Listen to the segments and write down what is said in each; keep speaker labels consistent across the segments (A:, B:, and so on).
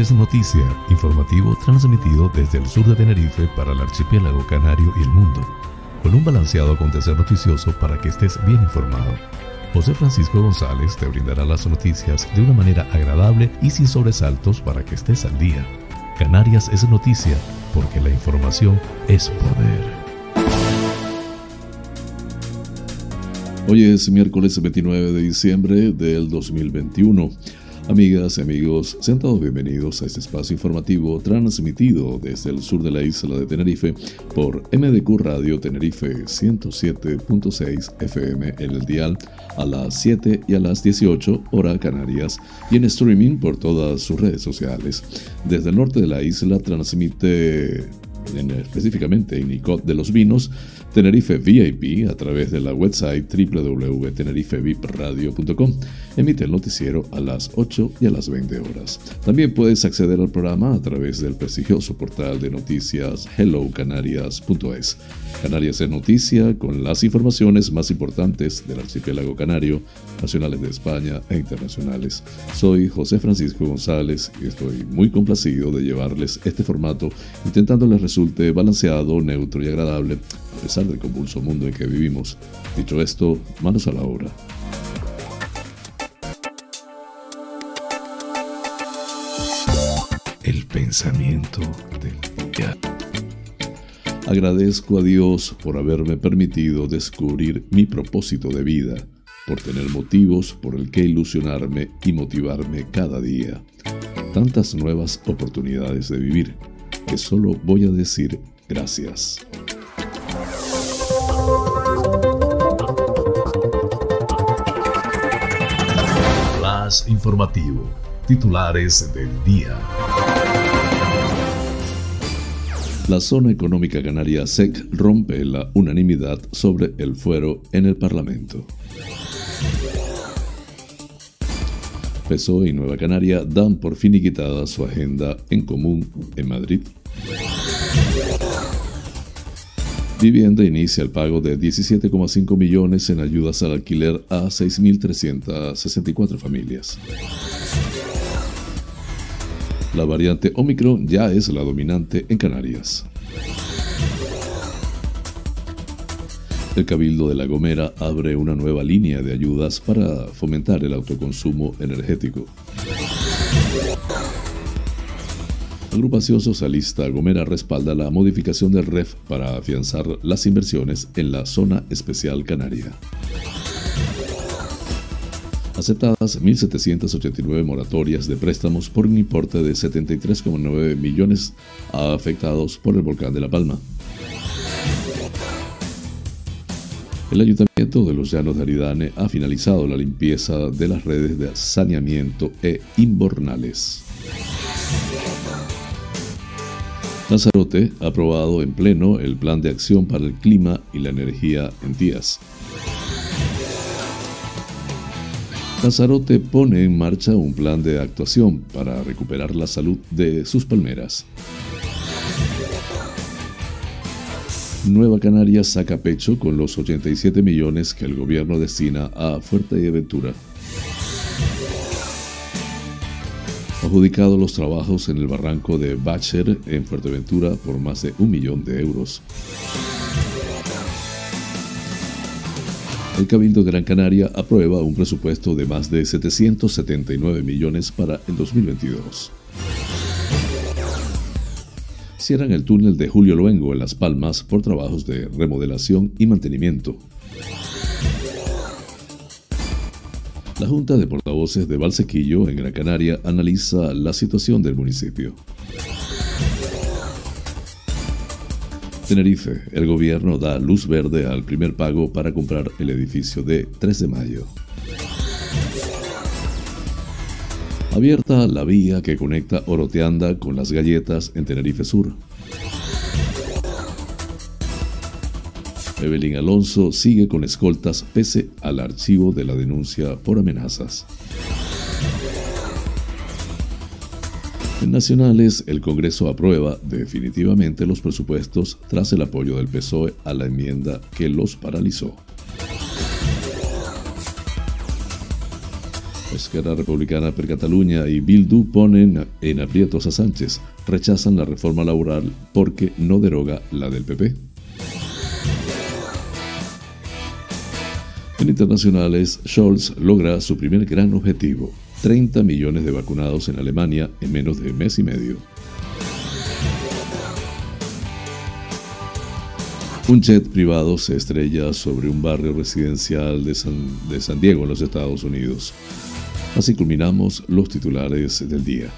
A: es Noticia, informativo transmitido desde el sur de Tenerife para el archipiélago canario y el mundo, con un balanceado acontecer noticioso para que estés bien informado. José Francisco González te brindará las noticias de una manera agradable y sin sobresaltos para que estés al día. Canarias es noticia porque la información es poder.
B: Hoy es miércoles 29 de diciembre del 2021. Amigas y amigos, sean todos bienvenidos a este espacio informativo transmitido desde el sur de la isla de Tenerife por MDQ Radio Tenerife 107.6 FM en el dial a las 7 y a las 18 hora Canarias y en streaming por todas sus redes sociales. Desde el norte de la isla transmite específicamente en Nicot de los Vinos Tenerife VIP a través de la website www.tenerifevipradio.com. Emite el noticiero a las 8 y a las 20 horas. También puedes acceder al programa a través del prestigioso portal de noticias hellocanarias.es. Canarias en noticia con las informaciones más importantes del archipiélago canario, nacionales de España e internacionales. Soy José Francisco González y estoy muy complacido de llevarles este formato intentando les resulte balanceado, neutro y agradable a pesar del convulso mundo en que vivimos. Dicho esto, manos a la obra.
A: Pensamiento del día.
B: Agradezco a Dios por haberme permitido descubrir mi propósito de vida, por tener motivos por el que ilusionarme y motivarme cada día. Tantas nuevas oportunidades de vivir que solo voy a decir gracias.
A: informativo. Titulares del día.
B: La zona económica canaria SEC rompe la unanimidad sobre el fuero en el Parlamento. PSOE y Nueva Canaria dan por finiquitada su agenda en común en Madrid. Vivienda inicia el pago de 17,5 millones en ayudas al alquiler a 6.364 familias. La variante Omicron ya es la dominante en Canarias. El Cabildo de La Gomera abre una nueva línea de ayudas para fomentar el autoconsumo energético. Agrupación socialista Gomera respalda la modificación del REF para afianzar las inversiones en la zona especial canaria. Aceptadas 1.789 moratorias de préstamos por un importe de 73,9 millones afectados por el volcán de La Palma. El Ayuntamiento de los Llanos de Aridane ha finalizado la limpieza de las redes de saneamiento e inbornales. Lanzarote ha aprobado en pleno el Plan de Acción para el Clima y la Energía en Tías. Lanzarote pone en marcha un plan de actuación para recuperar la salud de sus palmeras. Nueva Canaria saca pecho con los 87 millones que el gobierno destina a Fuerteventura. adjudicado los trabajos en el barranco de Bacher en Fuerteventura por más de un millón de euros. El Cabildo de Gran Canaria aprueba un presupuesto de más de 779 millones para el 2022. Cierran el túnel de Julio Luengo en Las Palmas por trabajos de remodelación y mantenimiento. La Junta de Portavoces de Valsequillo, en Gran Canaria, analiza la situación del municipio. Tenerife, el gobierno da luz verde al primer pago para comprar el edificio de 3 de mayo. Abierta la vía que conecta Oroteanda con las galletas en Tenerife Sur. Evelyn Alonso sigue con escoltas pese al archivo de la denuncia por amenazas. En nacionales, el Congreso aprueba definitivamente los presupuestos tras el apoyo del PSOE a la enmienda que los paralizó. Esquerra Republicana per Cataluña y Bildu ponen en aprietos a Sánchez. Rechazan la reforma laboral porque no deroga la del PP. En internacionales, Scholz logra su primer gran objetivo, 30 millones de vacunados en Alemania en menos de mes y medio. Un jet privado se estrella sobre un barrio residencial de San, de San Diego, en los Estados Unidos. Así culminamos los titulares del día.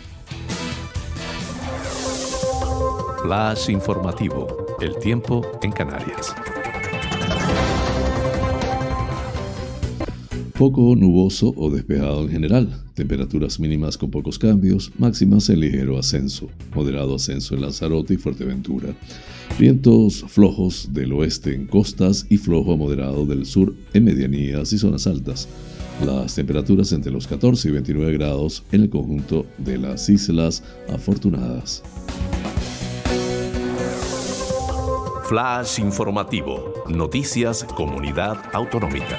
A: Flash informativo. El tiempo en Canarias.
B: Poco nuboso o despejado en general. Temperaturas mínimas con pocos cambios, máximas en ligero ascenso. Moderado ascenso en Lanzarote y Fuerteventura. Vientos flojos del oeste en costas y flojo a moderado del sur en medianías y zonas altas. Las temperaturas entre los 14 y 29 grados en el conjunto de las Islas Afortunadas.
A: Flash informativo. Noticias Comunidad Autonómica.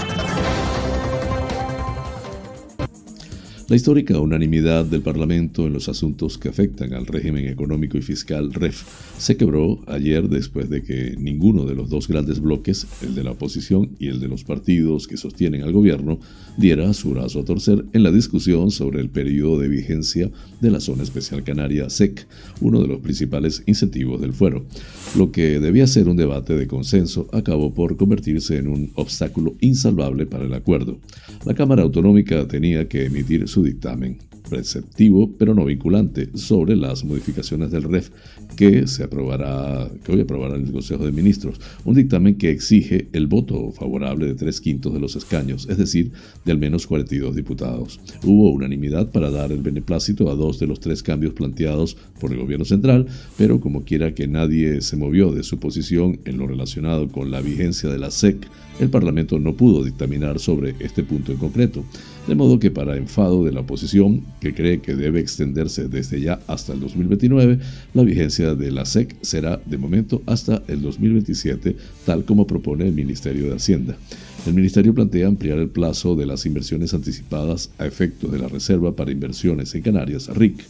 B: La histórica unanimidad del Parlamento en los asuntos que afectan al régimen económico y fiscal REF se quebró ayer después de que ninguno de los dos grandes bloques, el de la oposición y el de los partidos que sostienen al gobierno, diera su brazo a torcer en la discusión sobre el periodo de vigencia de la Zona Especial Canaria SEC, uno de los principales incentivos del fuero. Lo que debía ser un debate de consenso acabó por convertirse en un obstáculo insalvable para el acuerdo. La Cámara Autonómica tenía que emitir su dictamen, preceptivo pero no vinculante, sobre las modificaciones del REF que se aprobará, que hoy aprobará el Consejo de Ministros, un dictamen que exige el voto favorable de tres quintos de los escaños, es decir, de al menos 42 diputados. Hubo unanimidad para dar el beneplácito a dos de los tres cambios planteados por el gobierno central, pero como quiera que nadie se movió de su posición en lo relacionado con la vigencia de la SEC, el Parlamento no pudo dictaminar sobre este punto en concreto. De modo que para enfado de la oposición, que cree que debe extenderse desde ya hasta el 2029, la vigencia de la SEC será de momento hasta el 2027, tal como propone el Ministerio de Hacienda. El Ministerio plantea ampliar el plazo de las inversiones anticipadas a efectos de la Reserva para Inversiones en Canarias, RIC.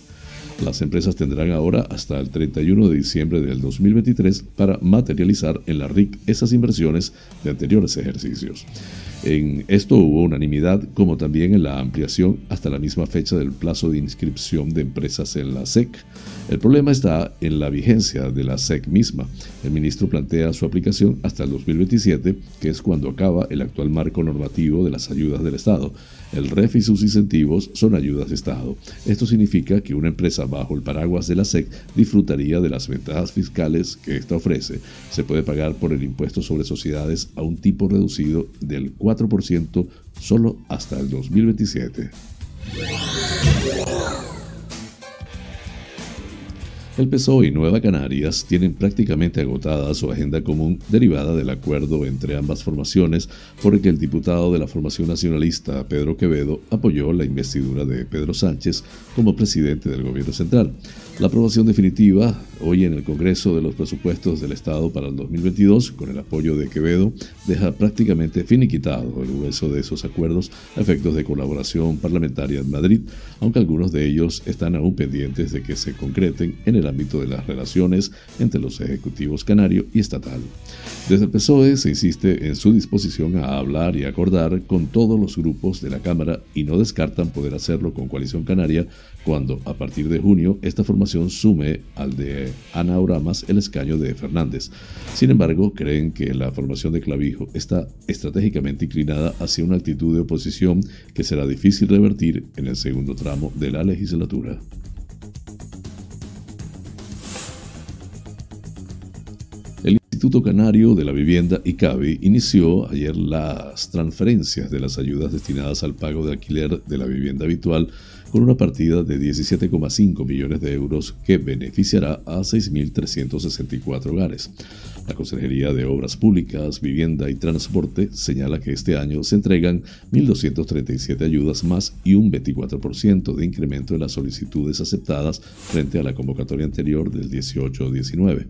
B: Las empresas tendrán ahora hasta el 31 de diciembre del 2023 para materializar en la RIC esas inversiones de anteriores ejercicios. En esto hubo unanimidad, como también en la ampliación hasta la misma fecha del plazo de inscripción de empresas en la SEC. El problema está en la vigencia de la SEC misma. El ministro plantea su aplicación hasta el 2027, que es cuando acaba el actual marco normativo de las ayudas del Estado. El REF y sus incentivos son ayudas de Estado. Esto significa que una empresa bajo el paraguas de la SEC disfrutaría de las ventajas fiscales que ésta ofrece. Se puede pagar por el impuesto sobre sociedades a un tipo reducido del 4% solo hasta el 2027. El PSOE y Nueva Canarias tienen prácticamente agotada su agenda común derivada del acuerdo entre ambas formaciones por el que el diputado de la formación nacionalista Pedro Quevedo apoyó la investidura de Pedro Sánchez como presidente del gobierno central. La aprobación definitiva hoy en el Congreso de los Presupuestos del Estado para el 2022, con el apoyo de Quevedo, deja prácticamente finiquitado el hueso de esos acuerdos a efectos de colaboración parlamentaria en Madrid, aunque algunos de ellos están aún pendientes de que se concreten en el ámbito de las relaciones entre los ejecutivos canario y estatal. Desde el PSOE se insiste en su disposición a hablar y acordar con todos los grupos de la Cámara y no descartan poder hacerlo con Coalición Canaria cuando, a partir de junio, esta formación sume al de Ana Oramas el escaño de Fernández. Sin embargo, creen que la formación de Clavijo está estratégicamente inclinada hacia una actitud de oposición que será difícil revertir en el segundo tramo de la legislatura. El Instituto Canario de la Vivienda ICABI inició ayer las transferencias de las ayudas destinadas al pago de alquiler de la vivienda habitual con una partida de 17,5 millones de euros que beneficiará a 6.364 hogares. La Consejería de Obras Públicas, Vivienda y Transporte señala que este año se entregan 1.237 ayudas más y un 24% de incremento en las solicitudes aceptadas frente a la convocatoria anterior del 18-19.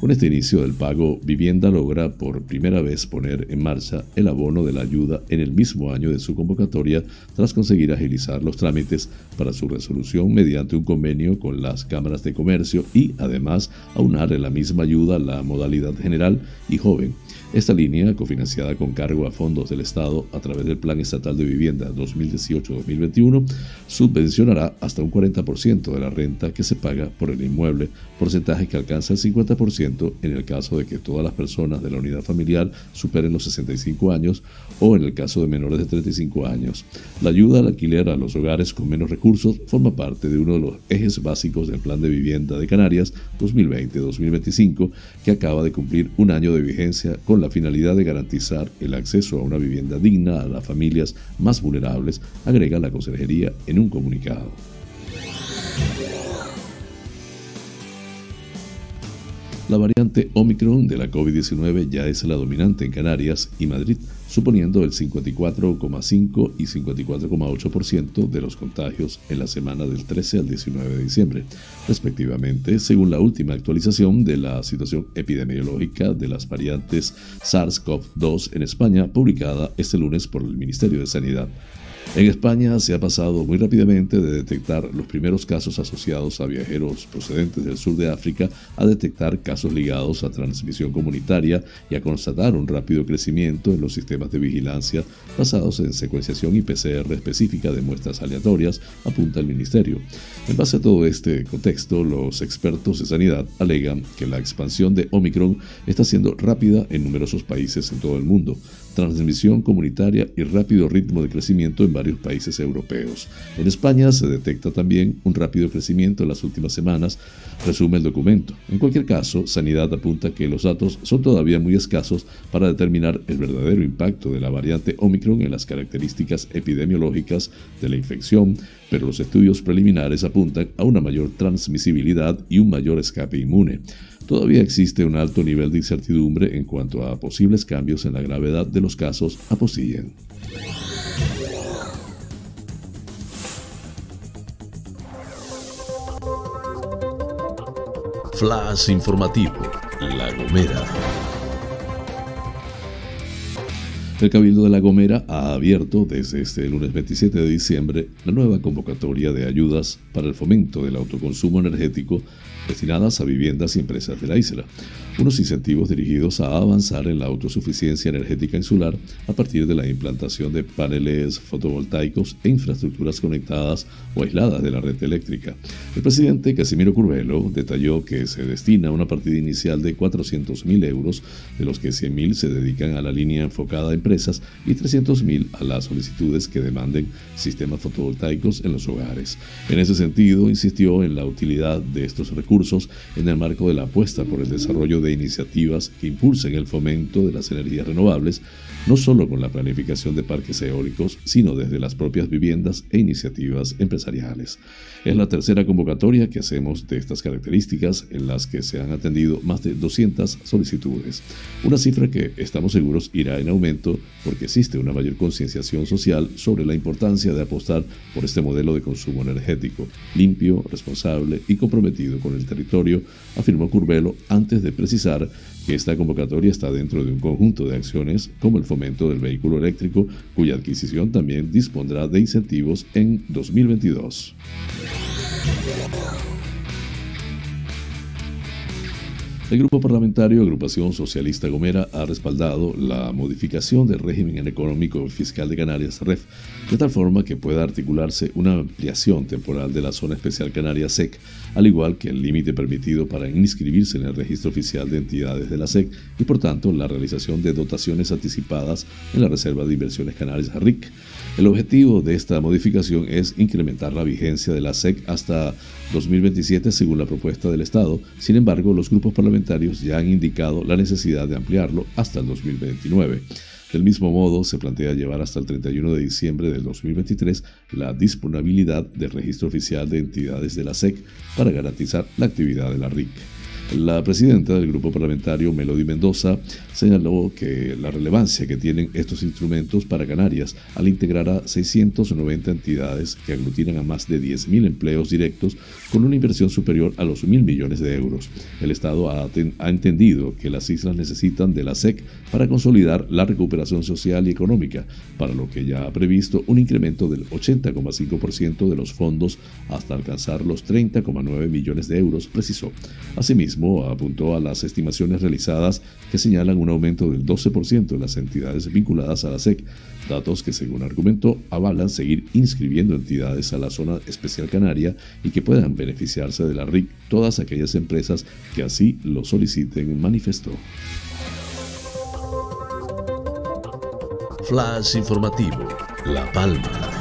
B: Con este inicio del pago, Vivienda logra por primera vez poner en marcha el abono de la ayuda en el mismo año de su convocatoria tras conseguir agilizar los trámites para su resolución mediante un convenio con las cámaras de comercio y además aunar en la misma ayuda la modalidad general y joven esta línea, cofinanciada con cargo a fondos del Estado a través del Plan Estatal de Vivienda 2018-2021, subvencionará hasta un 40% de la renta que se paga por el inmueble, porcentaje que alcanza el 50% en el caso de que todas las personas de la unidad familiar superen los 65 años o en el caso de menores de 35 años. La ayuda al alquiler a los hogares con menos recursos forma parte de uno de los ejes básicos del Plan de Vivienda de Canarias 2020-2025, que acaba de cumplir un año de vigencia con la finalidad de garantizar el acceso a una vivienda digna a las familias más vulnerables, agrega la Consejería en un comunicado. La variante Omicron de la COVID-19 ya es la dominante en Canarias y Madrid, suponiendo el 54,5 y 54,8% de los contagios en la semana del 13 al 19 de diciembre, respectivamente, según la última actualización de la situación epidemiológica de las variantes SARS-CoV-2 en España, publicada este lunes por el Ministerio de Sanidad. En España se ha pasado muy rápidamente de detectar los primeros casos asociados a viajeros procedentes del sur de África a detectar casos ligados a transmisión comunitaria y a constatar un rápido crecimiento en los sistemas de vigilancia basados en secuenciación y PCR específica de muestras aleatorias, apunta el Ministerio. En base a todo este contexto, los expertos de sanidad alegan que la expansión de Omicron está siendo rápida en numerosos países en todo el mundo transmisión comunitaria y rápido ritmo de crecimiento en varios países europeos. En España se detecta también un rápido crecimiento en las últimas semanas, resume el documento. En cualquier caso, Sanidad apunta que los datos son todavía muy escasos para determinar el verdadero impacto de la variante Omicron en las características epidemiológicas de la infección, pero los estudios preliminares apuntan a una mayor transmisibilidad y un mayor escape inmune. Todavía existe un alto nivel de incertidumbre en cuanto a posibles cambios en la gravedad de los casos, aposillan.
A: Flash informativo, La Gomera.
B: El Cabildo de La Gomera ha abierto desde este lunes 27 de diciembre la nueva convocatoria de ayudas para el fomento del autoconsumo energético destinadas a viviendas y empresas de la isla unos incentivos dirigidos a avanzar en la autosuficiencia energética insular a partir de la implantación de paneles fotovoltaicos e infraestructuras conectadas o aisladas de la red eléctrica. El presidente Casimiro Curvelo detalló que se destina una partida inicial de 400.000 euros, de los que 100.000 se dedican a la línea enfocada a empresas y 300.000 a las solicitudes que demanden sistemas fotovoltaicos en los hogares. En ese sentido, insistió en la utilidad de estos recursos en el marco de la apuesta por el desarrollo de iniciativas que impulsen el fomento de las energías renovables, no solo con la planificación de parques eólicos, sino desde las propias viviendas e iniciativas empresariales. Es la tercera convocatoria que hacemos de estas características en las que se han atendido más de 200 solicitudes, una cifra que estamos seguros irá en aumento porque existe una mayor concienciación social sobre la importancia de apostar por este modelo de consumo energético, limpio, responsable y comprometido con el territorio, afirmó Curvelo antes de precisar que esta convocatoria está dentro de un conjunto de acciones como el fomento del vehículo eléctrico, cuya adquisición también dispondrá de incentivos en 2022. El grupo parlamentario Agrupación Socialista Gomera ha respaldado la modificación del régimen económico fiscal de Canarias REF, de tal forma que pueda articularse una ampliación temporal de la zona especial Canarias SEC, al igual que el límite permitido para inscribirse en el registro oficial de entidades de la SEC y por tanto la realización de dotaciones anticipadas en la Reserva de Inversiones Canarias RIC. El objetivo de esta modificación es incrementar la vigencia de la SEC hasta 2027 según la propuesta del Estado. Sin embargo, los grupos parlamentarios ya han indicado la necesidad de ampliarlo hasta el 2029. Del mismo modo, se plantea llevar hasta el 31 de diciembre del 2023 la disponibilidad del registro oficial de entidades de la SEC para garantizar la actividad de la RIC. La presidenta del grupo parlamentario, Melody Mendoza, señaló que la relevancia que tienen estos instrumentos para Canarias al integrar a 690 entidades que aglutinan a más de 10.000 empleos directos con una inversión superior a los mil millones de euros. El Estado ha, ha entendido que las islas necesitan de la SEC para consolidar la recuperación social y económica, para lo que ya ha previsto un incremento del 80,5% de los fondos hasta alcanzar los 30,9 millones de euros, precisó. Asimismo, apuntó a las estimaciones realizadas que señalan un aumento del 12% de las entidades vinculadas a la SEC, datos que según argumentó avalan seguir inscribiendo entidades a la zona especial canaria y que puedan beneficiarse de la RIC todas aquellas empresas que así lo soliciten, manifestó.
A: Flash informativo, La Palma.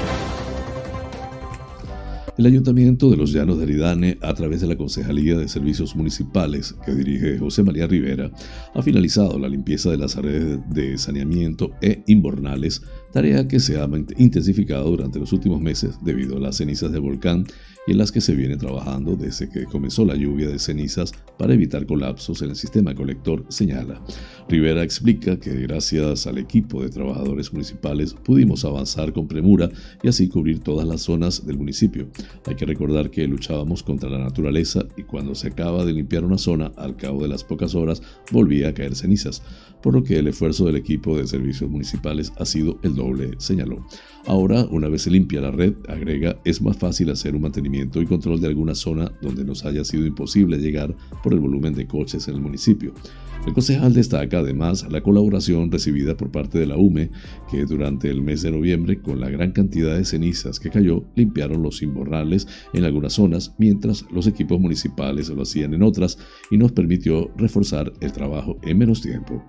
B: El Ayuntamiento de los Llanos de Aridane, a través de la Concejalía de Servicios Municipales que dirige José María Rivera, ha finalizado la limpieza de las redes de saneamiento e inbornales, tarea que se ha intensificado durante los últimos meses debido a las cenizas del volcán y en las que se viene trabajando desde que comenzó la lluvia de cenizas para evitar colapsos en el sistema colector, señala. Rivera explica que gracias al equipo de trabajadores municipales pudimos avanzar con premura y así cubrir todas las zonas del municipio. Hay que recordar que luchábamos contra la naturaleza y cuando se acaba de limpiar una zona, al cabo de las pocas horas volvía a caer cenizas, por lo que el esfuerzo del equipo de servicios municipales ha sido el doble, señaló. Ahora, una vez se limpia la red, agrega, es más fácil hacer un mantenimiento y control de alguna zona donde nos haya sido imposible llegar por el volumen de coches en el municipio. El concejal destaca además la colaboración recibida por parte de la UME, que durante el mes de noviembre, con la gran cantidad de cenizas que cayó, limpiaron los imbornales en algunas zonas, mientras los equipos municipales lo hacían en otras, y nos permitió reforzar el trabajo en menos tiempo.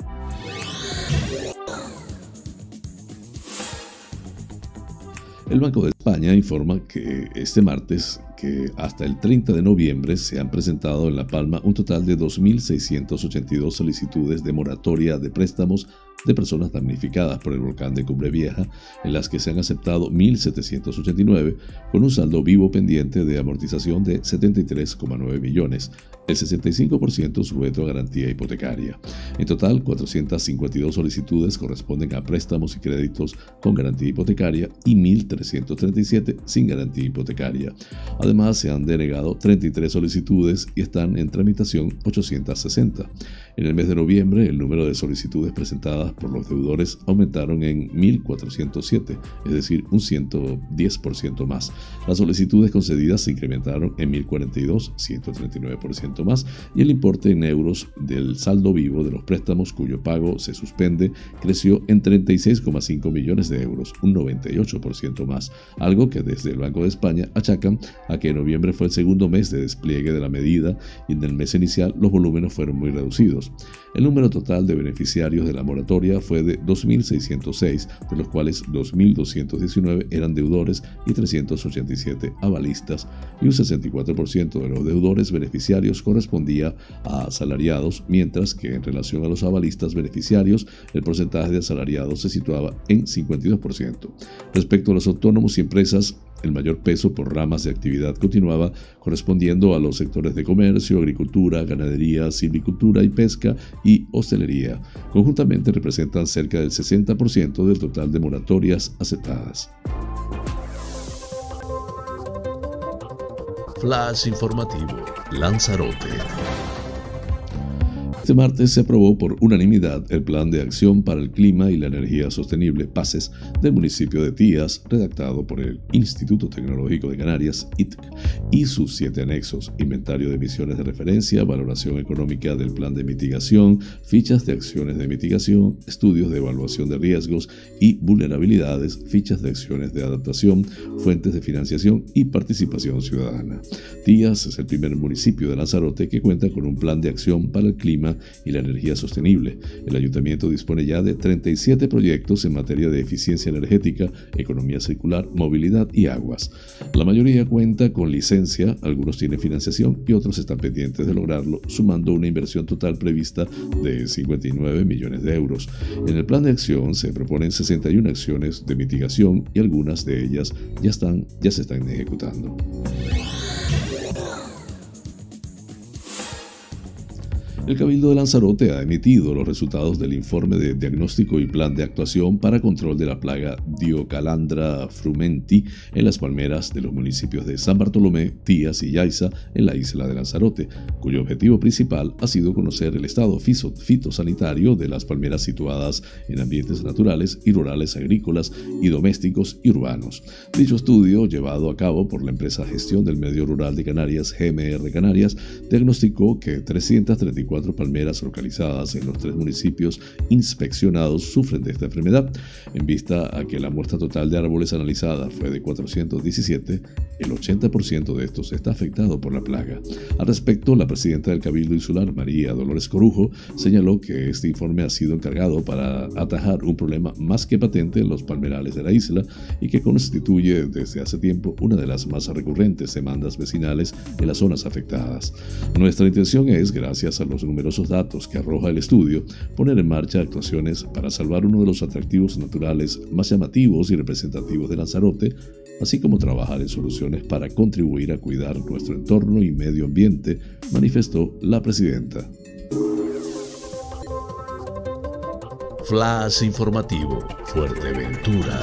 B: El Banco de España informa que este martes que hasta el 30 de noviembre se han presentado en La Palma un total de 2.682 solicitudes de moratoria de préstamos de personas damnificadas por el volcán de Cumbre Vieja, en las que se han aceptado 1.789, con un saldo vivo pendiente de amortización de 73,9 millones, el 65% sujeto a garantía hipotecaria. En total, 452 solicitudes corresponden a préstamos y créditos con garantía hipotecaria y 1.337 sin garantía hipotecaria. Además, se han denegado 33 solicitudes y están en tramitación 860. En el mes de noviembre, el número de solicitudes presentadas por los deudores aumentaron en 1.407, es decir, un 110% más. Las solicitudes concedidas se incrementaron en 1.042, 139% más, y el importe en euros del saldo vivo de los préstamos cuyo pago se suspende creció en 36,5 millones de euros, un 98% más, algo que desde el Banco de España achacan a que noviembre fue el segundo mes de despliegue de la medida y en el mes inicial los volúmenes fueron muy reducidos. El número total de beneficiarios de la moratoria fue de 2.606, de los cuales 2.219 eran deudores y 387 avalistas, y un 64% de los deudores beneficiarios correspondía a asalariados, mientras que en relación a los avalistas beneficiarios, el porcentaje de asalariados se situaba en 52%. Respecto a los autónomos y empresas, el mayor peso por ramas de actividad continuaba correspondiendo a los sectores de comercio, agricultura, ganadería, silvicultura y pesca y hostelería. Conjuntamente representan cerca del 60% del total de moratorias aceptadas.
A: Flash informativo, Lanzarote.
B: Este martes se aprobó por unanimidad el Plan de Acción para el Clima y la Energía Sostenible PACES del municipio de Tías, redactado por el Instituto Tecnológico de Canarias, ITC, y sus siete anexos, inventario de emisiones de referencia, valoración económica del plan de mitigación, fichas de acciones de mitigación, estudios de evaluación de riesgos y vulnerabilidades, fichas de acciones de adaptación, fuentes de financiación y participación ciudadana. Tías es el primer municipio de Lanzarote que cuenta con un plan de acción para el clima y la energía sostenible. El ayuntamiento dispone ya de 37 proyectos en materia de eficiencia energética, economía circular, movilidad y aguas. La mayoría cuenta con licencia, algunos tienen financiación y otros están pendientes de lograrlo, sumando una inversión total prevista de 59 millones de euros. En el plan de acción se proponen 61 acciones de mitigación y algunas de ellas ya, están, ya se están ejecutando. El Cabildo de Lanzarote ha emitido los resultados del informe de diagnóstico y plan de actuación para control de la plaga Diocalandra frumenti en las palmeras de los municipios de San Bartolomé, Tías y Yaiza en la isla de Lanzarote, cuyo objetivo principal ha sido conocer el estado fitosanitario de las palmeras situadas en ambientes naturales y rurales agrícolas y domésticos y urbanos. Dicho estudio, llevado a cabo por la empresa Gestión del Medio Rural de Canarias, GMR Canarias, diagnosticó que 334 palmeras localizadas en los tres municipios inspeccionados sufren de esta enfermedad. En vista a que la muestra total de árboles analizada fue de 417, el 80% de estos está afectado por la plaga. Al respecto, la presidenta del Cabildo Insular, María Dolores Corujo, señaló que este informe ha sido encargado para atajar un problema más que patente en los palmerales de la isla y que constituye desde hace tiempo una de las más recurrentes demandas vecinales en las zonas afectadas. Nuestra intención es, gracias a los numerosos datos que arroja el estudio, poner en marcha actuaciones para salvar uno de los atractivos naturales más llamativos y representativos de Lanzarote, así como trabajar en soluciones para contribuir a cuidar nuestro entorno y medio ambiente, manifestó la presidenta.
A: Flash informativo, Fuerteventura.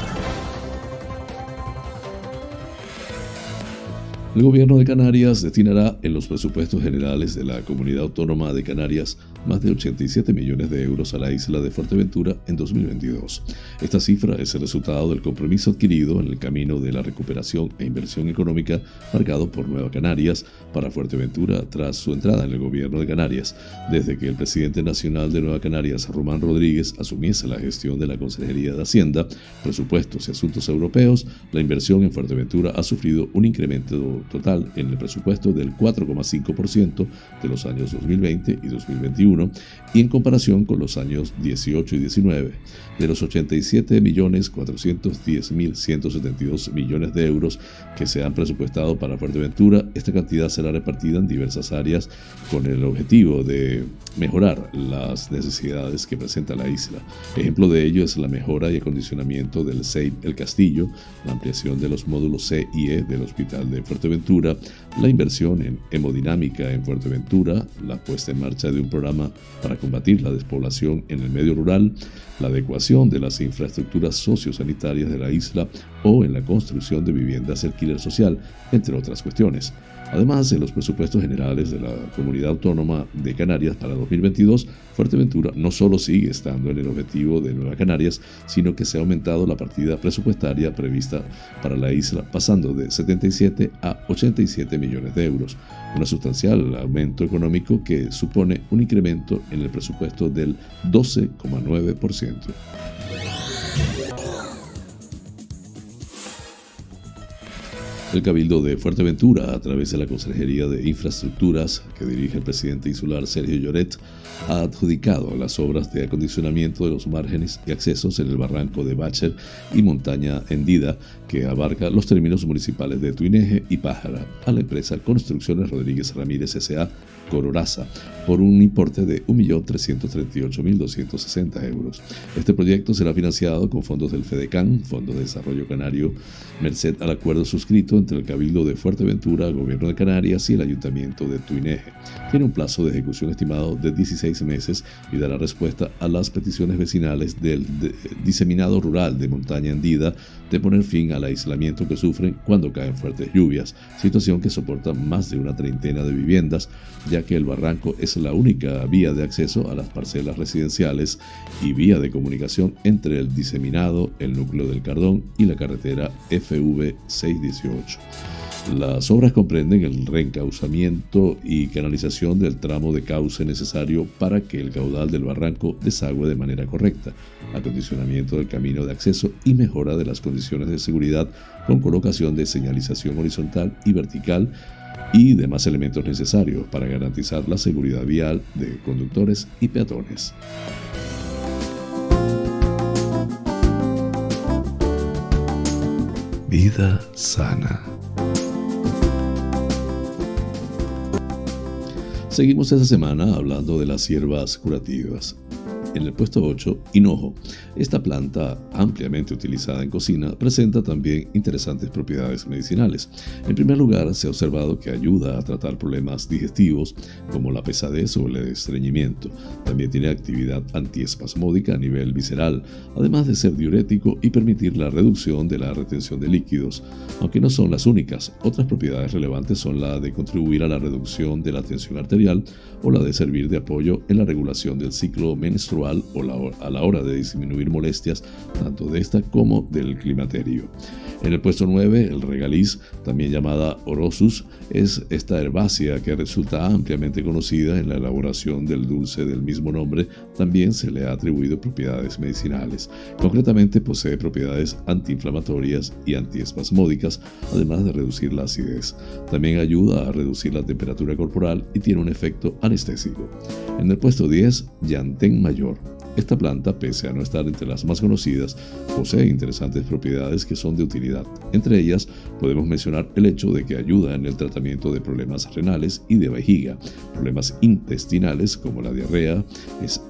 B: El gobierno de Canarias destinará en los presupuestos generales de la Comunidad Autónoma de Canarias más de 87 millones de euros a la isla de Fuerteventura en 2022. Esta cifra es el resultado del compromiso adquirido en el camino de la recuperación e inversión económica marcado por Nueva Canarias para Fuerteventura tras su entrada en el gobierno de Canarias. Desde que el presidente nacional de Nueva Canarias, Román Rodríguez, asumiese la gestión de la Consejería de Hacienda, Presupuestos y Asuntos Europeos, la inversión en Fuerteventura ha sufrido un incremento total en el presupuesto del 4,5% de los años 2020 y 2021 y en comparación con los años 18 y 19. De los 87.410.172 millones de euros que se han presupuestado para Fuerteventura, esta cantidad será repartida en diversas áreas con el objetivo de mejorar las necesidades que presenta la isla. Ejemplo de ello es la mejora y acondicionamiento del SEIP El Castillo, la ampliación de los módulos C y E del Hospital de Fuerteventura, la inversión en hemodinámica en Fuerteventura, la puesta en marcha de un programa para combatir la despoblación en el medio rural, la adecuación de las infraestructuras sociosanitarias de la isla o en la construcción de viviendas de alquiler social, entre otras cuestiones. Además, en los presupuestos generales de la Comunidad Autónoma de Canarias para 2022, Fuerteventura no solo sigue estando en el objetivo de Nueva Canarias, sino que se ha aumentado la partida presupuestaria prevista para la isla, pasando de 77 a 87 millones de euros, un sustancial aumento económico que supone un incremento en el presupuesto del 12,9%. El Cabildo de Fuerteventura, a través de la Consejería de Infraestructuras que dirige el presidente insular Sergio Lloret, ha adjudicado las obras de acondicionamiento de los márgenes y accesos en el barranco de Bacher y Montaña Hendida, que abarca los términos municipales de Tuineje y Pájara, a la empresa Construcciones Rodríguez Ramírez S.A. Cororaza, por un importe de 1.338.260 euros. Este proyecto será financiado con fondos del FEDECAN, Fondo de Desarrollo Canario, merced al acuerdo suscrito entre el Cabildo de Fuerteventura, Gobierno de Canarias y el Ayuntamiento de Tuineje. Tiene un plazo de ejecución estimado de 16 meses y dará respuesta a las peticiones vecinales del diseminado rural de Montaña Hendida de poner fin al aislamiento que sufren cuando caen fuertes lluvias, situación que soporta más de una treintena de viviendas, ya que el barranco es la única vía de acceso a las parcelas residenciales y vía de comunicación entre el diseminado, el núcleo del Cardón y la carretera FV 618. Las obras comprenden el reencauzamiento y canalización del tramo de cauce necesario para que el caudal del barranco desagüe de manera correcta, acondicionamiento del camino de acceso y mejora de las condiciones de seguridad con colocación de señalización horizontal y vertical y demás elementos necesarios para garantizar la seguridad vial de conductores y peatones.
A: Vida sana.
B: Seguimos esta semana hablando de las hierbas curativas. En el puesto 8, hinojo. Esta planta, ampliamente utilizada en cocina, presenta también interesantes propiedades medicinales. En primer lugar, se ha observado que ayuda a tratar problemas digestivos como la pesadez o el estreñimiento. También tiene actividad antiespasmódica a nivel visceral, además de ser diurético y permitir la reducción de la retención de líquidos. Aunque no son las únicas, otras propiedades relevantes son la de contribuir a la reducción de la tensión arterial o la de servir de apoyo en la regulación del ciclo menstrual o a la hora de disminuir molestias tanto de esta como del climaterio. En el puesto 9, el regaliz, también llamada orosus, es esta herbácea que resulta ampliamente conocida en la elaboración del dulce del mismo nombre. También se le ha atribuido propiedades medicinales. Concretamente posee propiedades antiinflamatorias y antiespasmódicas, además de reducir la acidez. También ayuda a reducir la temperatura corporal y tiene un efecto anestésico. En el puesto 10, llantén mayor. Esta planta, pese a no estar entre las más conocidas, posee interesantes propiedades que son de utilidad. Entre ellas, podemos mencionar el hecho de que ayuda en el tratamiento de problemas renales y de vejiga, problemas intestinales como la diarrea, es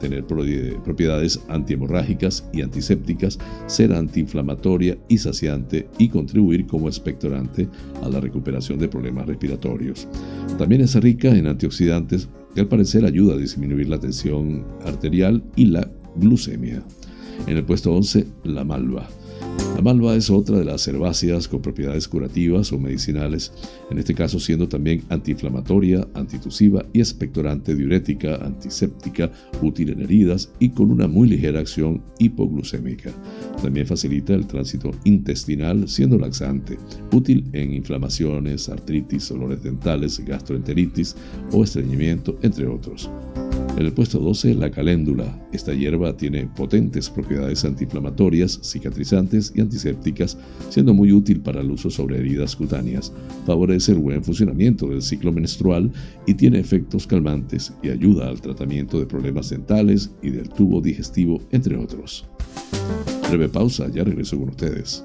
B: tener propiedades antihemorrágicas y antisépticas, ser antiinflamatoria y saciante y contribuir como expectorante a la recuperación de problemas respiratorios. También es rica en antioxidantes que al parecer ayuda a disminuir la tensión arterial y la glucemia. En el puesto 11, la malva. La malva es otra de las herbáceas con propiedades curativas o medicinales, en este caso siendo también antiinflamatoria, antitusiva y expectorante diurética, antiséptica, útil en heridas y con una muy ligera acción hipoglucémica. También facilita el tránsito intestinal siendo laxante, útil en inflamaciones, artritis, dolores dentales, gastroenteritis o estreñimiento, entre otros. En el puesto 12, la caléndula. Esta hierba tiene potentes propiedades antiinflamatorias, cicatrizantes y antisépticas, siendo muy útil para el uso sobre heridas cutáneas. Favorece el buen funcionamiento del ciclo menstrual y tiene efectos calmantes y ayuda al tratamiento de problemas dentales y del tubo digestivo, entre otros. Breve pausa, ya regreso con ustedes.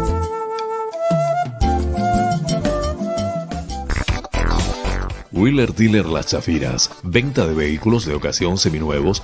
A: Wheeler Dealer Las Chafiras. Venta de vehículos de ocasión seminuevos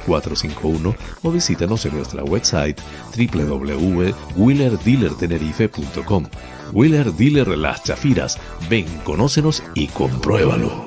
A: 922-736-451 o visítanos en nuestra website www.wheelerdealertenerife.com. Wheeler Dealer Las Chafiras. Ven, conócenos y compruébalo.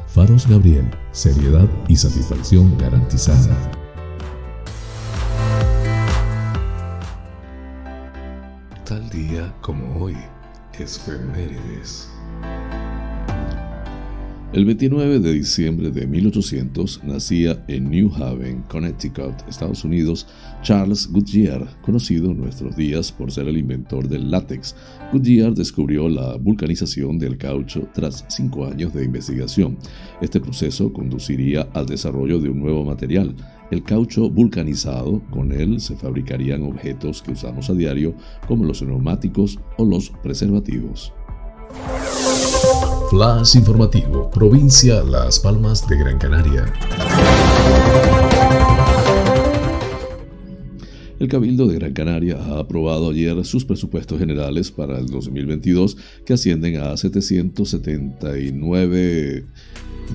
A: Faros Gabriel, seriedad y satisfacción garantizada.
B: Tal día como hoy, es Femérides. El 29 de diciembre de 1800 nacía en New Haven, Connecticut, Estados Unidos, Charles Goodyear, conocido en nuestros días por ser el inventor del látex. Goodyear descubrió la vulcanización del caucho tras cinco años de investigación. Este proceso conduciría al desarrollo de un nuevo material, el caucho vulcanizado. Con él se fabricarían objetos que usamos a diario, como los neumáticos o los preservativos.
A: Flash informativo, provincia Las Palmas de Gran Canaria.
B: El Cabildo de Gran Canaria ha aprobado ayer sus presupuestos generales para el 2022 que ascienden a 779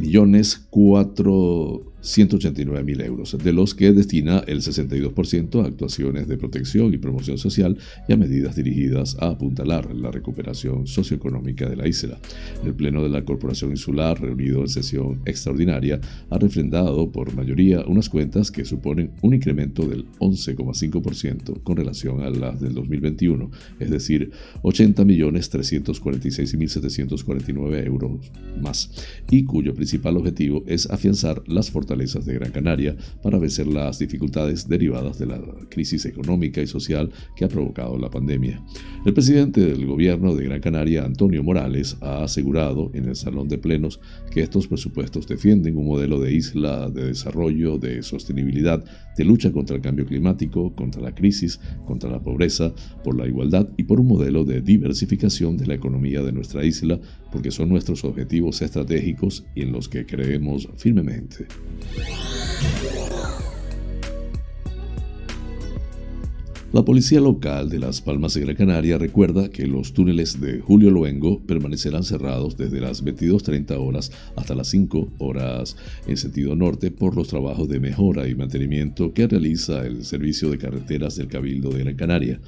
B: millones 4 189 mil euros, de los que destina el 62% a actuaciones de protección y promoción social y a medidas dirigidas a apuntalar la recuperación socioeconómica de la isla. El Pleno de la Corporación Insular, reunido en sesión extraordinaria, ha refrendado por mayoría unas cuentas que suponen un incremento del 11,5% con relación a las del 2021, es decir, 80.346.749 euros más, y cuyo principal objetivo es afianzar las fortalezas de Gran Canaria para vencer las dificultades derivadas de la crisis económica y social que ha provocado la pandemia. El presidente del gobierno de Gran Canaria, Antonio Morales, ha asegurado en el Salón de Plenos que estos presupuestos defienden un modelo de isla de desarrollo, de sostenibilidad, de lucha contra el cambio climático, contra la crisis, contra la pobreza, por la igualdad y por un modelo de diversificación de la economía de nuestra isla, porque son nuestros objetivos estratégicos y en los que creemos firmemente. La policía local de Las Palmas de Gran Canaria recuerda que los túneles de Julio Luengo permanecerán cerrados desde las 22.30 horas hasta las 5 horas en sentido norte por los trabajos de mejora y mantenimiento que realiza el Servicio de Carreteras del Cabildo de Gran Canaria.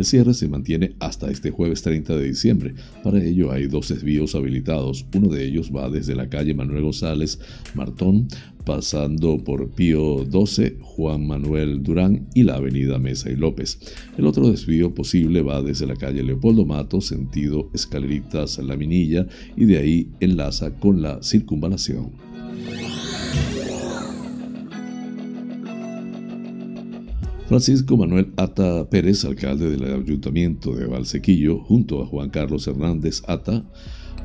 B: El cierre se mantiene hasta este jueves 30 de diciembre. Para ello hay dos desvíos habilitados. Uno de ellos va desde la calle Manuel González Martón, pasando por Pío 12, Juan Manuel Durán y la avenida Mesa y López. El otro desvío posible va desde la calle Leopoldo Mato, sentido Escaleritas La Minilla, y de ahí enlaza con la circunvalación. Francisco Manuel Ata Pérez, alcalde del Ayuntamiento de Valsequillo, junto a Juan Carlos Hernández Ata,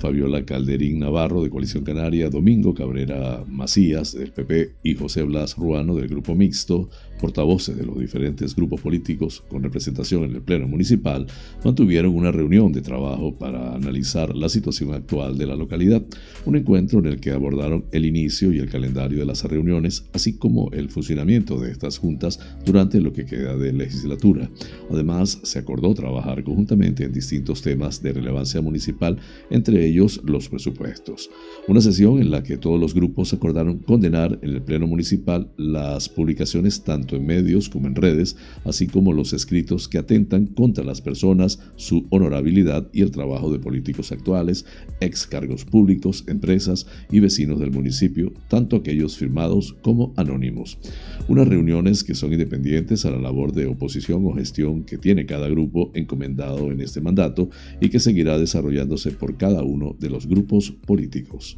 B: Fabiola Calderín Navarro de Coalición Canaria, Domingo Cabrera Macías del PP y José Blas Ruano del Grupo Mixto, portavoces de los diferentes grupos políticos con representación en el Pleno Municipal, mantuvieron una reunión de trabajo para analizar la situación actual de la localidad, un encuentro en el que abordaron el inicio y el calendario de las reuniones, así como el funcionamiento de estas juntas durante lo que queda de legislatura. Además, se acordó trabajar conjuntamente en distintos temas de relevancia municipal, entre ellos los presupuestos. Una sesión en la que todos los grupos acordaron condenar en el Pleno Municipal las publicaciones tanto en medios como en redes, así como los escritos que atentan contra las personas, su honorabilidad y el trabajo de políticos actuales, ex cargos públicos, empresas y vecinos del municipio, tanto aquellos firmados como anónimos. Unas reuniones que son independientes a la labor de oposición o gestión que tiene cada grupo encomendado en este mandato y que seguirá desarrollándose por cada uno de los grupos políticos.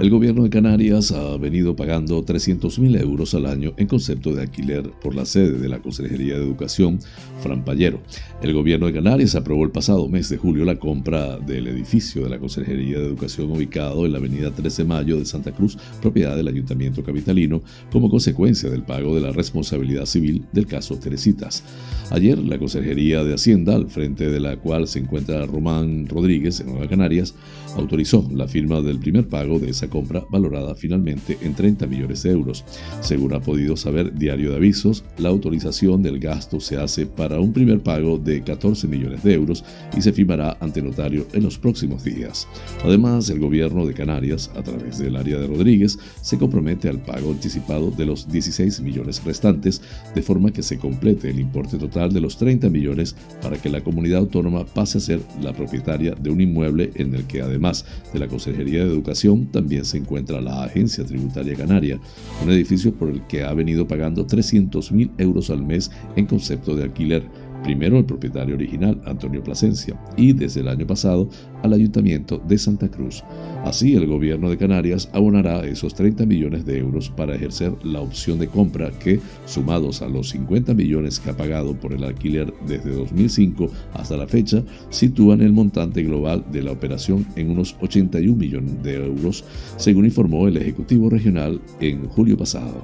B: El gobierno de Canarias ha venido pagando 300.000 euros al año en concepto de alquiler por la sede de la Consejería de Educación, Fran Pallero. El gobierno de Canarias aprobó el pasado mes de julio la compra del edificio de la Consejería de Educación ubicado en la avenida 13 de Mayo de Santa Cruz, propiedad del Ayuntamiento Capitalino, como consecuencia del pago de la responsabilidad civil del caso Teresitas. Ayer, la Consejería de Hacienda, al frente de la cual se encuentra Román Rodríguez en Nueva Canarias, autorizó la firma del primer pago de esa compra valorada finalmente en 30 millones de euros. Según ha podido saber Diario de Avisos, la autorización del gasto se hace para un primer pago de 14 millones de euros y se firmará ante notario en los próximos días. Además, el gobierno de Canarias, a través del área de Rodríguez, se compromete al pago anticipado de los 16 millones restantes, de forma que se complete el importe total de los 30 millones para que la comunidad autónoma pase a ser la propietaria de un inmueble en el que además de la Consejería de Educación también se encuentra la Agencia Tributaria Canaria, un edificio por el que ha venido pagando 300.000 euros al mes en concepto de alquiler primero al propietario original, Antonio Plasencia, y desde el año pasado al Ayuntamiento de Santa Cruz. Así, el gobierno de Canarias abonará esos 30 millones de euros para ejercer la opción de compra que, sumados a los 50 millones que ha pagado por el alquiler desde 2005 hasta la fecha, sitúan el montante global de la operación en unos 81 millones de euros, según informó el Ejecutivo Regional en julio pasado.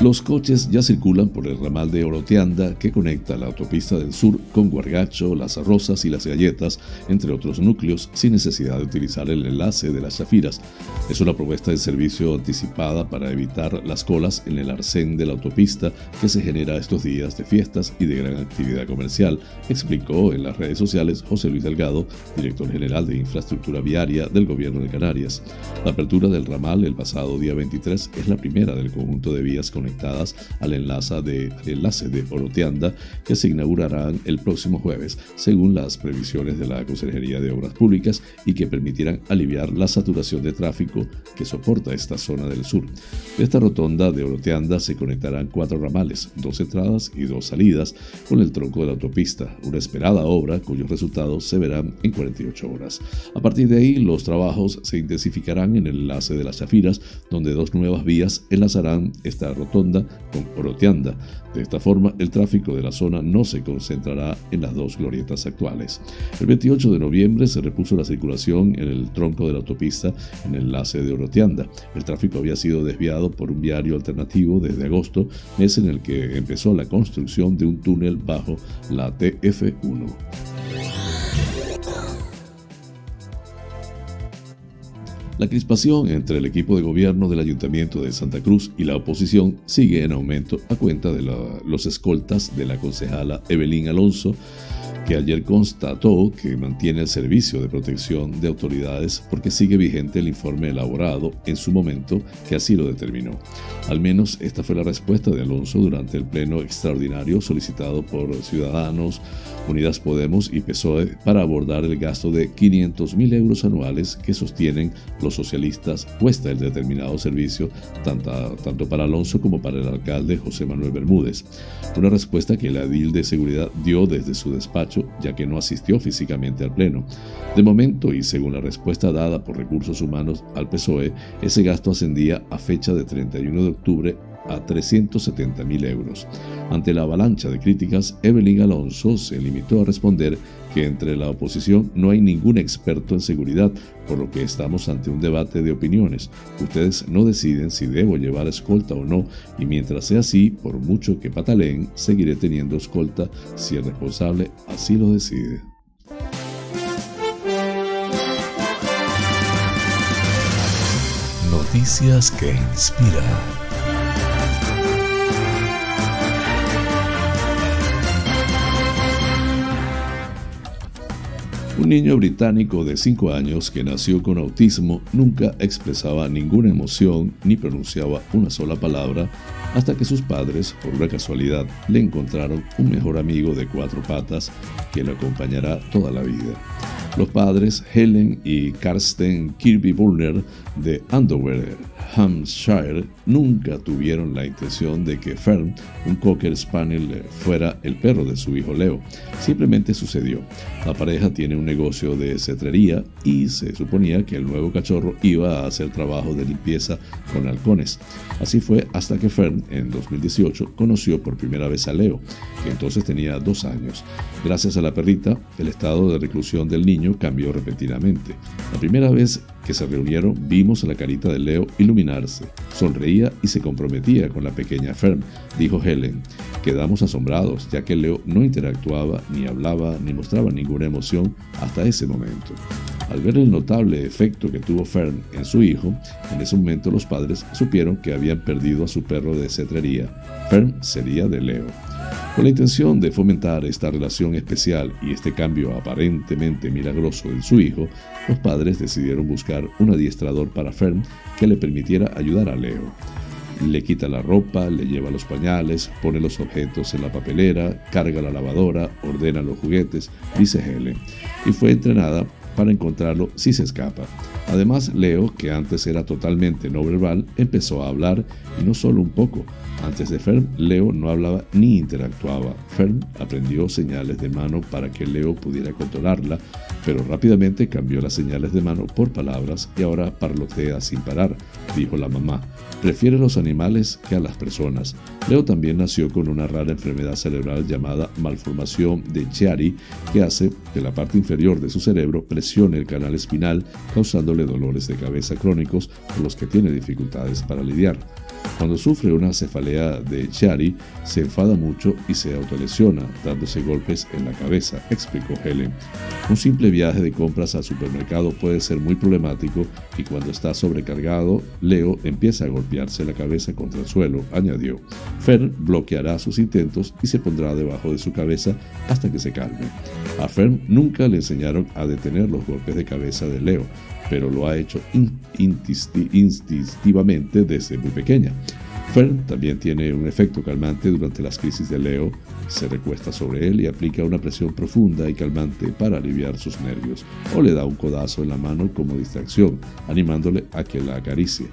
B: Los coches ya circulan por el ramal de Oroteanda que conecta la autopista del sur con Guargacho, Las Rosas y Las Galletas, entre otros núcleos, sin necesidad de utilizar el enlace de las Chafiras. Es una propuesta de servicio anticipada para evitar las colas en el arcén de la autopista que se genera estos días de fiestas y de gran actividad comercial, explicó en las redes sociales José Luis Delgado, director general de Infraestructura Viaria del Gobierno de Canarias. La apertura del ramal el pasado día 23 es la primera del conjunto de vías conectadas al enlace de, enlace de Oroteanda que se inaugurarán el próximo jueves, según las previsiones de la Consejería de Obras Públicas y que permitirán aliviar la saturación de tráfico que soporta esta zona del sur. De esta rotonda de Oroteanda se conectarán cuatro ramales, dos entradas y dos salidas con el tronco de la autopista, una esperada obra cuyos resultados se verán en 48 horas. A partir de ahí, los trabajos se intensificarán en el enlace de las Chafiras, donde dos nuevas vías enlazarán esta rotonda con Oroteanda. De esta forma, el tráfico de la zona no se concentrará en las dos glorietas actuales. El 28 de noviembre se repuso la circulación en el tronco de la autopista en el enlace de Oroteanda. El tráfico había sido desviado por un viario alternativo desde agosto, mes en el que empezó la construcción de un túnel bajo la TF1. La crispación entre el equipo de gobierno del Ayuntamiento de Santa Cruz y la oposición sigue en aumento a cuenta de los escoltas de la concejala Evelyn Alonso, que ayer constató que mantiene el servicio de protección de autoridades porque sigue vigente el informe elaborado en su momento que así lo determinó. Al menos esta fue la respuesta de Alonso durante el pleno extraordinario solicitado por Ciudadanos, Unidas Podemos y PSOE para abordar el gasto de 500 mil euros anuales que sostienen los socialistas puesta el determinado servicio tanto, tanto para Alonso como para el alcalde José Manuel Bermúdez. Una respuesta que la edil de seguridad dio desde su despacho ya que no asistió físicamente al pleno. De momento y según la respuesta dada por recursos humanos al PSOE, ese gasto ascendía a fecha de 31 de octubre a 370 mil euros. Ante la avalancha de críticas, Evelyn Alonso se limitó a responder que entre la oposición no hay ningún experto en seguridad, por lo que estamos ante un debate de opiniones. Ustedes no deciden si debo llevar escolta o no, y mientras sea así, por mucho que pataleen, seguiré teniendo escolta si el responsable así lo decide.
A: Noticias que inspiran.
B: Un niño británico de 5 años que nació con autismo nunca expresaba ninguna emoción ni pronunciaba una sola palabra hasta que sus padres, por una casualidad, le encontraron un mejor amigo de cuatro patas que lo acompañará toda la vida. Los padres Helen y Karsten Kirby Burner de Andover, Hampshire, nunca tuvieron la intención de que Fern, un Cocker Spaniel, fuera el perro de su hijo Leo. Simplemente sucedió. La pareja tiene un negocio de cetrería y se suponía que el nuevo cachorro iba a hacer trabajo de limpieza con halcones. Así fue hasta que Fern, en 2018, conoció por primera vez a Leo, que entonces tenía dos años. Gracias a la perrita, el estado de reclusión del niño cambió repentinamente. La primera vez que se reunieron vimos la carita de Leo iluminarse. Sonreía y se comprometía con la pequeña Fern, dijo Helen. Quedamos asombrados, ya que Leo no interactuaba, ni hablaba, ni mostraba ninguna emoción hasta ese momento. Al ver el notable efecto que tuvo Fern en su hijo, en ese momento los padres supieron que habían perdido a su perro de cetrería. Fern sería de Leo. Con la intención de fomentar esta relación especial y este cambio aparentemente milagroso en su hijo, los padres decidieron buscar un adiestrador para Fern que le permitiera ayudar a Leo. Le quita la ropa, le lleva los pañales, pone los objetos en la papelera, carga la lavadora, ordena los juguetes, dice Helen, y fue entrenada para encontrarlo si se escapa. Además, Leo, que antes era totalmente no verbal, empezó a hablar y no solo un poco, antes de Fern, Leo no hablaba ni interactuaba. Fern aprendió señales de mano para que Leo pudiera controlarla, pero rápidamente cambió las señales de mano por palabras y ahora parlotea sin parar, dijo la mamá. Prefiere los animales que a las personas. Leo también nació con una rara enfermedad cerebral llamada malformación de Chiari, que hace que la parte inferior de su cerebro presione el canal espinal, causándole dolores de cabeza crónicos con los que tiene dificultades para lidiar. Cuando sufre una cefalea de Chiari, se enfada mucho y se autolesiona, dándose golpes en la cabeza, explicó Helen. Un simple viaje de compras al supermercado puede ser muy problemático y cuando está sobrecargado, Leo empieza a golpearse la cabeza contra el suelo, añadió. Fern bloqueará sus intentos y se pondrá debajo de su cabeza hasta que se calme. A Fern nunca le enseñaron a detener los golpes de cabeza de Leo, pero lo ha hecho instintivamente desde muy pequeña. Fern también tiene un efecto calmante durante las crisis de Leo. Se recuesta sobre él y aplica una presión profunda y calmante para aliviar sus nervios, o le da un codazo en la mano como distracción, animándole a que la acaricie.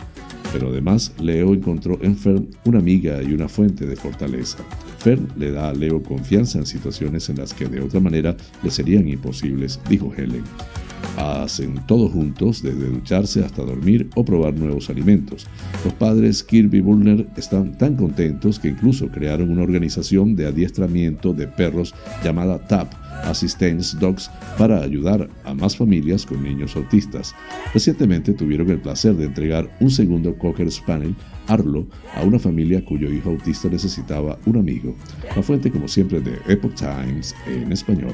B: Pero además, Leo encontró en Fern una amiga y una fuente de fortaleza. Fern le da a Leo confianza en situaciones en las que de otra manera le serían imposibles, dijo Helen. Hacen todo juntos, desde ducharse hasta dormir o probar nuevos alimentos. Los padres Kirby Bullner están tan contentos que incluso crearon una organización de adiestramiento de perros llamada TAP, Assistance Dogs, para ayudar a más familias con niños autistas. Recientemente tuvieron el placer de entregar un segundo Cocker Spaniel, Arlo, a una familia cuyo hijo autista necesitaba un amigo. La fuente, como siempre, de Epoch Times en español.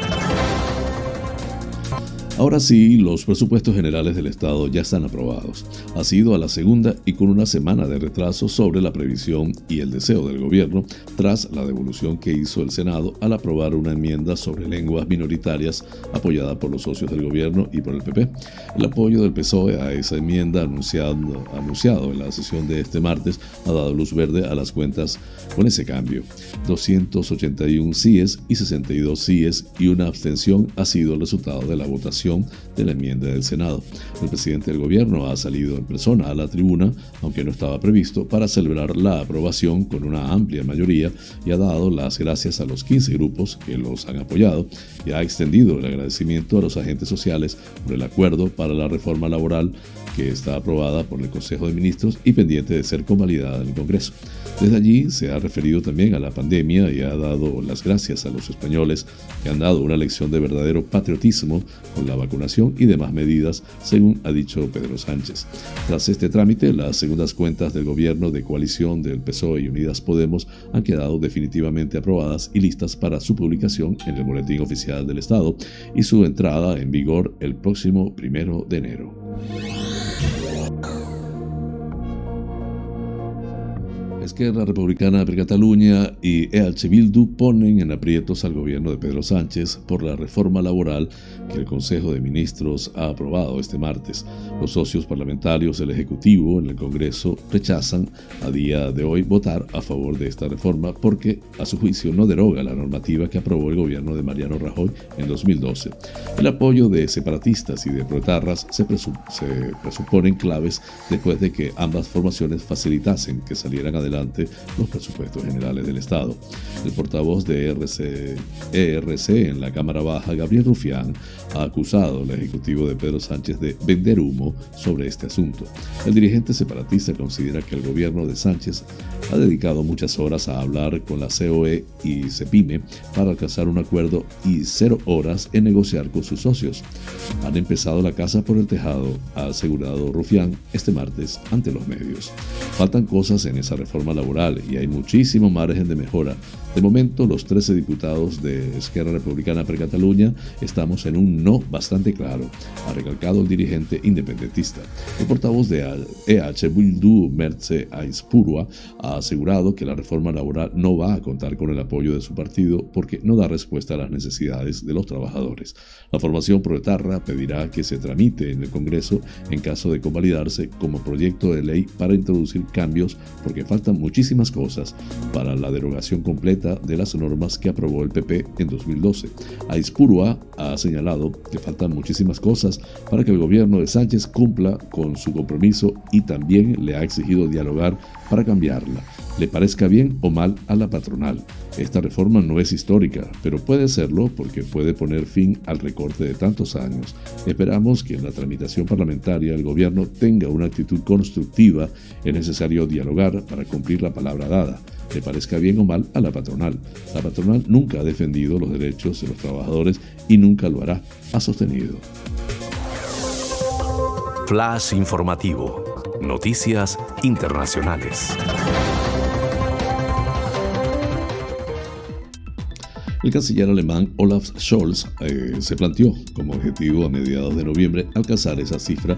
B: Ahora sí, los presupuestos generales del Estado ya están aprobados. Ha sido a la segunda y con una semana de retraso sobre la previsión y el deseo del gobierno tras la devolución que hizo el Senado al aprobar una enmienda sobre lenguas minoritarias apoyada por los socios del gobierno y por el PP. El apoyo del PSOE a esa enmienda anunciado, anunciado en la sesión de este martes ha dado luz verde a las cuentas con ese cambio. 281 síes y 62 síes y una abstención ha sido el resultado de la votación de la enmienda del Senado. El presidente del gobierno ha salido en persona a la tribuna, aunque no estaba previsto, para celebrar la aprobación con una amplia mayoría y ha dado las gracias a los 15 grupos que los han apoyado y ha extendido el agradecimiento a los agentes sociales por el acuerdo para la reforma laboral que está aprobada por el Consejo de Ministros y pendiente de ser convalidada en el Congreso. Desde allí se ha referido también a la pandemia y ha dado las gracias a los españoles que han dado una lección de verdadero patriotismo con la vacunación y demás medidas, según ha dicho Pedro Sánchez. Tras este trámite, las segundas cuentas del gobierno de coalición del PSOE y Unidas Podemos han quedado definitivamente aprobadas y listas para su publicación en el Boletín Oficial del Estado y su entrada en vigor el próximo primero de enero. あ! Esquerra Republicana de Cataluña y EH Bildu ponen en aprietos al gobierno de Pedro Sánchez por la reforma laboral que el Consejo de Ministros ha aprobado este martes. Los socios parlamentarios del Ejecutivo en el Congreso rechazan a día de hoy votar a favor de esta reforma porque, a su juicio, no deroga la normativa que aprobó el gobierno de Mariano Rajoy en 2012. El apoyo de separatistas y de proetarras se, se presuponen claves después de que ambas formaciones facilitasen que salieran adelante los presupuestos generales del Estado. El portavoz de ERC, ERC en la Cámara Baja, Gabriel Rufián, ha acusado al Ejecutivo de Pedro Sánchez de vender humo sobre este asunto. El dirigente separatista considera que el gobierno de Sánchez ha dedicado muchas horas a hablar con la COE y CEPIME para alcanzar un acuerdo y cero horas en negociar con sus socios. Han empezado la casa por el tejado, ha asegurado Rufián este martes ante los medios. Faltan cosas en esa reforma laboral y hay muchísimo margen de mejora. De momento, los 13 diputados de Esquerra Republicana per Cataluña estamos en un no bastante claro, ha recalcado el dirigente independentista. El portavoz de EH Bildu, Merce Aispurua, ha asegurado que la reforma laboral no va a contar con el apoyo de su partido porque no da respuesta a las necesidades de los trabajadores. La formación proetarra pedirá que se tramite en el Congreso en caso de convalidarse como proyecto de ley para introducir cambios porque faltan muchísimas cosas para la derogación completa de las normas que aprobó el PP en 2012. Aispurua ha señalado que faltan muchísimas cosas para que el gobierno de Sánchez cumpla con su compromiso y también le ha exigido dialogar para cambiarla, le parezca bien o mal a la patronal. Esta reforma no es histórica, pero puede serlo porque puede poner fin al recorte de tantos años. Esperamos que en la tramitación parlamentaria el gobierno tenga una actitud constructiva. Es necesario dialogar para cumplir la palabra dada le parezca bien o mal a la patronal. La patronal nunca ha defendido los derechos de los trabajadores y nunca lo hará, ha sostenido.
A: Flash informativo. Noticias internacionales.
B: El canciller alemán Olaf Scholz eh, se planteó como objetivo a mediados de noviembre alcanzar esa cifra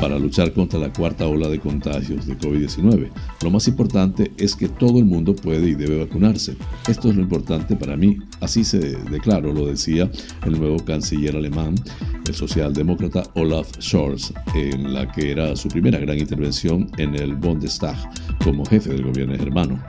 B: para luchar contra la cuarta ola de contagios de COVID-19. Lo más importante es que todo el mundo puede y debe vacunarse. Esto es lo importante para mí. Así se declaró, lo decía el nuevo canciller alemán, el socialdemócrata Olaf Scholz, en la que era su primera gran intervención en el Bundestag como jefe del gobierno germano.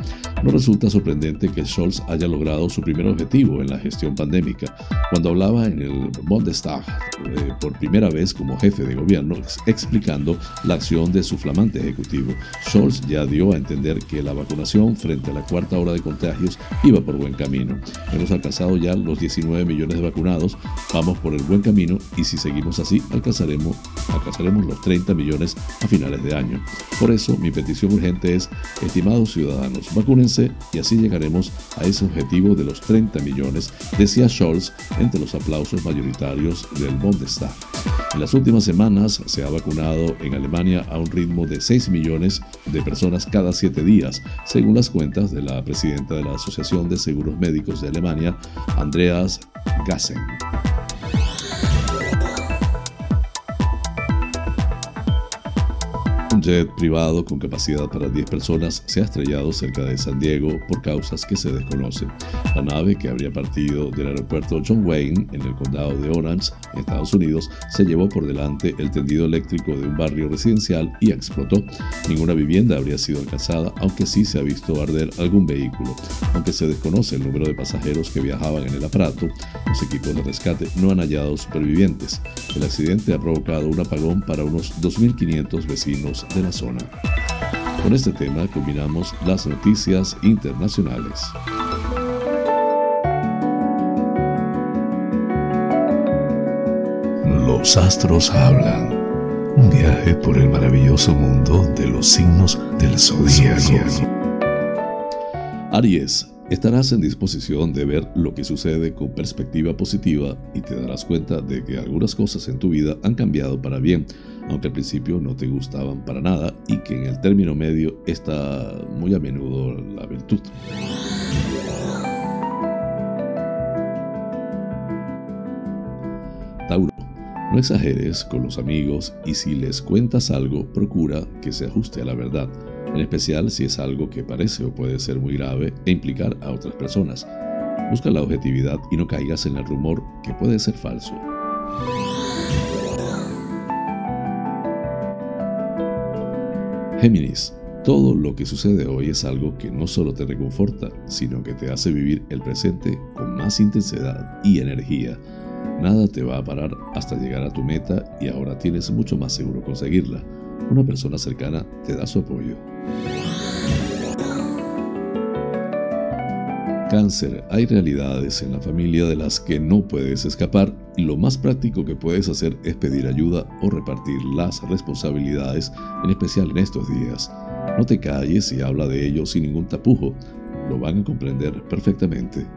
B: No resulta sorprendente que Scholz haya logrado su primer objetivo en la gestión pandémica. Cuando hablaba en el Bundestag eh, por primera vez como jefe de gobierno, explicando la acción de su flamante ejecutivo, Scholz ya dio a entender que la vacunación frente a la cuarta hora de contagios iba por buen camino. Hemos alcanzado ya los 19 millones de vacunados, vamos por el buen camino y si seguimos así alcanzaremos, alcanzaremos los 30 millones a finales de año. Por eso mi petición urgente es, estimados ciudadanos, vacunen y así llegaremos a ese objetivo de los 30 millones, decía Scholz entre los aplausos mayoritarios del Bundestag. En las últimas semanas se ha vacunado en Alemania a un ritmo de 6 millones de personas cada 7 días, según las cuentas de la presidenta de la Asociación de Seguros Médicos de Alemania, Andreas Gassen. Jet privado con capacidad para 10 personas se ha estrellado cerca de San Diego por causas que se desconocen. La nave, que habría partido del aeropuerto John Wayne en el condado de Orange, Estados Unidos, se llevó por delante el tendido eléctrico de un barrio residencial y explotó. Ninguna vivienda habría sido alcanzada, aunque sí se ha visto arder algún vehículo. Aunque se desconoce el número de pasajeros que viajaban en el aparato, los equipos de rescate no han hallado supervivientes. El accidente ha provocado un apagón para unos 2.500 vecinos de la zona. Con este tema combinamos las noticias internacionales.
A: Los astros hablan. Un viaje por el maravilloso mundo de los signos del zodiaco.
B: Aries Estarás en disposición de ver lo que sucede con perspectiva positiva y te darás cuenta de que algunas cosas en tu vida han cambiado para bien, aunque al principio no te gustaban para nada y que en el término medio está muy a menudo la virtud. Tauro, no exageres con los amigos y si les cuentas algo, procura que se ajuste a la verdad en especial si es algo que parece o puede ser muy grave e implicar a otras personas. Busca la objetividad y no caigas en el rumor que puede ser falso. Géminis, todo lo que sucede hoy es algo que no solo te reconforta, sino que te hace vivir el presente con más intensidad y energía. Nada te va a parar hasta llegar a tu meta y ahora tienes mucho más seguro conseguirla. Una persona cercana te da su apoyo. Cáncer, hay realidades en la familia de las que no puedes escapar y lo más práctico que puedes hacer es pedir ayuda o repartir las responsabilidades, en especial en estos días. No te calles y habla de ello sin ningún tapujo, lo van a comprender perfectamente.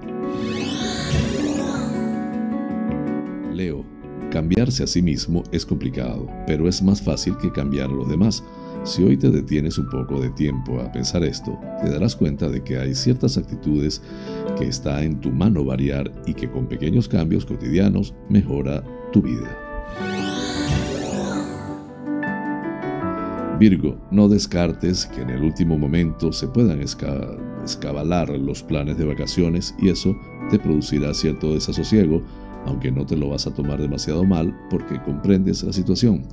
B: Leo, cambiarse a sí mismo es complicado, pero es más fácil que cambiar a los demás. Si hoy te detienes un poco de tiempo a pensar esto, te darás cuenta de que hay ciertas actitudes que está en tu mano variar y que con pequeños cambios cotidianos mejora tu vida. Virgo, no descartes que en el último momento se puedan escabalar los planes de vacaciones y eso te producirá cierto desasosiego, aunque no te lo vas a tomar demasiado mal porque comprendes la situación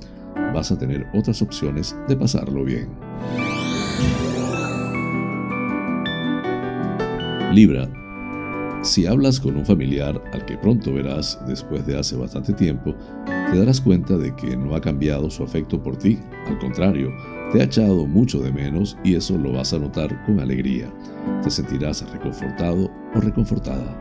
B: vas a tener otras opciones de pasarlo bien. Libra. Si hablas con un familiar al que pronto verás después de hace bastante tiempo, te darás cuenta de que no ha cambiado su afecto por ti. Al contrario, te ha echado mucho de menos y eso lo vas a notar con alegría. Te sentirás reconfortado o reconfortada.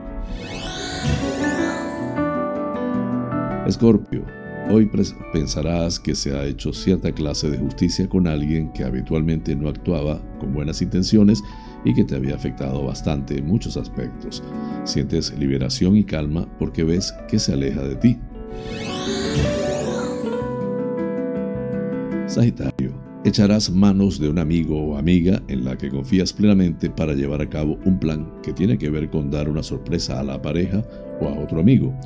B: Escorpio. Hoy pensarás que se ha hecho cierta clase de justicia con alguien que habitualmente no actuaba con buenas intenciones y que te había afectado bastante en muchos aspectos. Sientes liberación y calma porque ves que se aleja de ti. Sagitario, echarás manos de un amigo o amiga en la que confías plenamente para llevar a cabo un plan que tiene que ver con dar una sorpresa a la pareja o a otro amigo.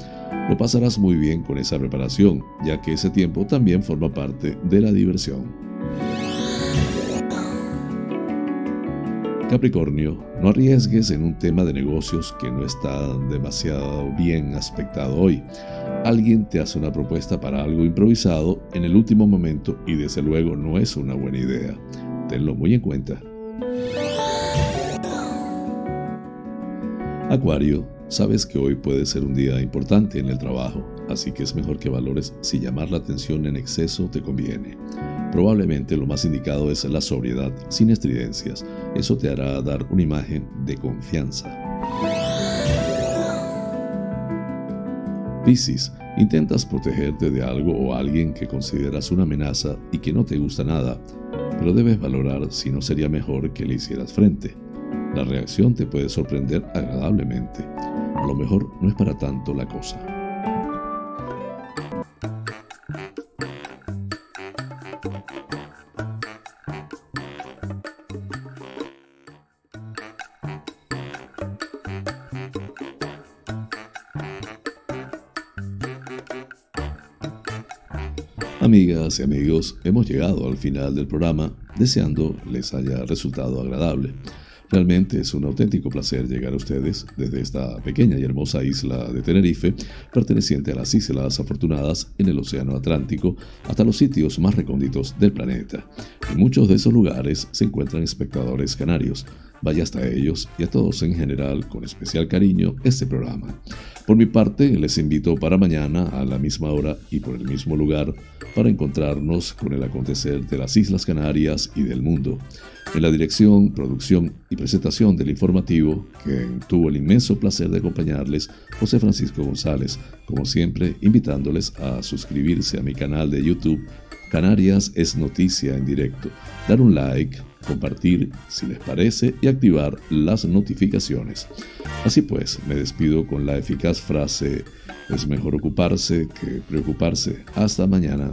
B: Lo pasarás muy bien con esa preparación, ya que ese tiempo también forma parte de la diversión. Capricornio, no arriesgues en un tema de negocios que no está demasiado bien aspectado hoy. Alguien te hace una propuesta para algo improvisado en el último momento y desde luego no es una buena idea. Tenlo muy en cuenta. Acuario, Sabes que hoy puede ser un día importante en el trabajo, así que es mejor que valores si llamar la atención en exceso te conviene. Probablemente lo más indicado es la sobriedad sin estridencias. Eso te hará dar una imagen de confianza. Piscis, intentas protegerte de algo o alguien que consideras una amenaza y que no te gusta nada, pero debes valorar si no sería mejor que le hicieras frente. La reacción te puede sorprender agradablemente. A lo mejor no es para tanto la cosa. Amigas y amigos, hemos llegado al final del programa, deseando les haya resultado agradable. Realmente es un auténtico placer llegar a ustedes desde esta pequeña y hermosa isla de Tenerife, perteneciente a las Islas Afortunadas en el Océano Atlántico, hasta los sitios más recónditos del planeta. En muchos de esos lugares se encuentran espectadores canarios. Vaya hasta ellos y a todos en general con especial cariño este programa. Por mi parte, les invito para mañana a la misma hora y por el mismo lugar para encontrarnos con el acontecer de las Islas Canarias y del mundo. En la dirección, producción y presentación del informativo, que tuvo el inmenso placer de acompañarles, José Francisco González, como siempre invitándoles a suscribirse a mi canal de YouTube Canarias es noticia en directo, dar un like, compartir si les parece y activar las notificaciones. Así pues, me despido con la eficaz frase, es mejor ocuparse que preocuparse. Hasta mañana.